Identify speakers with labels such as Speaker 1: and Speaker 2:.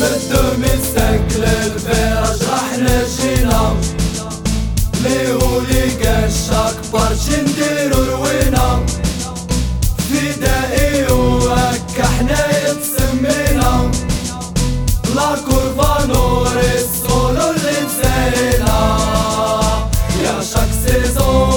Speaker 1: مدو مستقل البير اشرح للشيلام لي ولي قش اكبر شنديرو الوينام فدائي وهكا إحنا يتسمينا. لا كورفا نور السولو اللي مسينا يا شاك سيزون.